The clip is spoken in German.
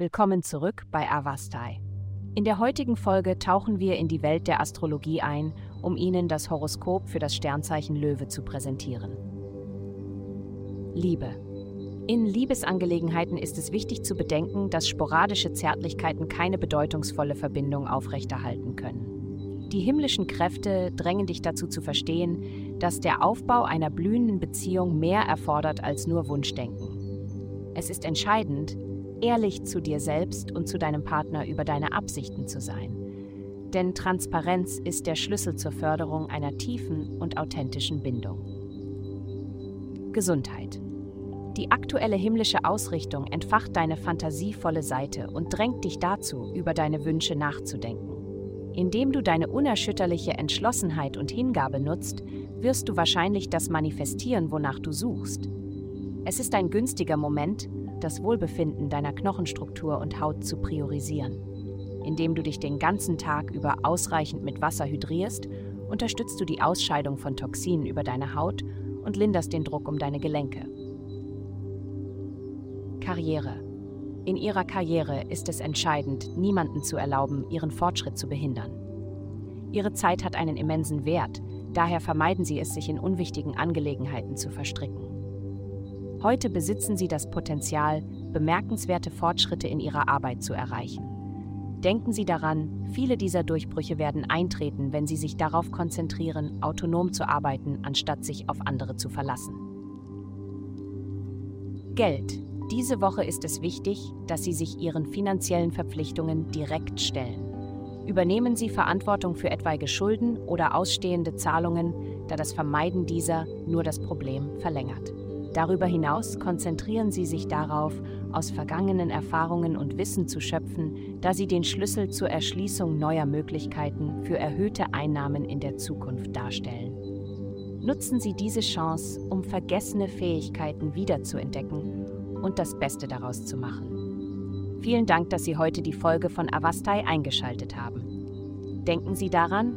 Willkommen zurück bei Avastai. In der heutigen Folge tauchen wir in die Welt der Astrologie ein, um Ihnen das Horoskop für das Sternzeichen Löwe zu präsentieren. Liebe. In Liebesangelegenheiten ist es wichtig zu bedenken, dass sporadische Zärtlichkeiten keine bedeutungsvolle Verbindung aufrechterhalten können. Die himmlischen Kräfte drängen dich dazu zu verstehen, dass der Aufbau einer blühenden Beziehung mehr erfordert als nur Wunschdenken. Es ist entscheidend, ehrlich zu dir selbst und zu deinem Partner über deine Absichten zu sein. Denn Transparenz ist der Schlüssel zur Förderung einer tiefen und authentischen Bindung. Gesundheit. Die aktuelle himmlische Ausrichtung entfacht deine fantasievolle Seite und drängt dich dazu, über deine Wünsche nachzudenken. Indem du deine unerschütterliche Entschlossenheit und Hingabe nutzt, wirst du wahrscheinlich das manifestieren, wonach du suchst. Es ist ein günstiger Moment, das Wohlbefinden deiner Knochenstruktur und Haut zu priorisieren. Indem du dich den ganzen Tag über ausreichend mit Wasser hydrierst, unterstützt du die Ausscheidung von Toxinen über deine Haut und linderst den Druck um deine Gelenke. Karriere. In ihrer Karriere ist es entscheidend, niemanden zu erlauben, ihren Fortschritt zu behindern. Ihre Zeit hat einen immensen Wert, daher vermeiden Sie es, sich in unwichtigen Angelegenheiten zu verstricken. Heute besitzen sie das Potenzial, bemerkenswerte Fortschritte in ihrer Arbeit zu erreichen. Denken Sie daran, viele dieser Durchbrüche werden eintreten, wenn Sie sich darauf konzentrieren, autonom zu arbeiten, anstatt sich auf andere zu verlassen. Geld. Diese Woche ist es wichtig, dass Sie sich Ihren finanziellen Verpflichtungen direkt stellen. Übernehmen Sie Verantwortung für etwaige Schulden oder ausstehende Zahlungen, da das Vermeiden dieser nur das Problem verlängert. Darüber hinaus konzentrieren sie sich darauf, aus vergangenen Erfahrungen und Wissen zu schöpfen, da sie den Schlüssel zur Erschließung neuer Möglichkeiten für erhöhte Einnahmen in der Zukunft darstellen. Nutzen Sie diese Chance, um vergessene Fähigkeiten wiederzuentdecken und das Beste daraus zu machen. Vielen Dank, dass Sie heute die Folge von Avastai eingeschaltet haben. Denken Sie daran,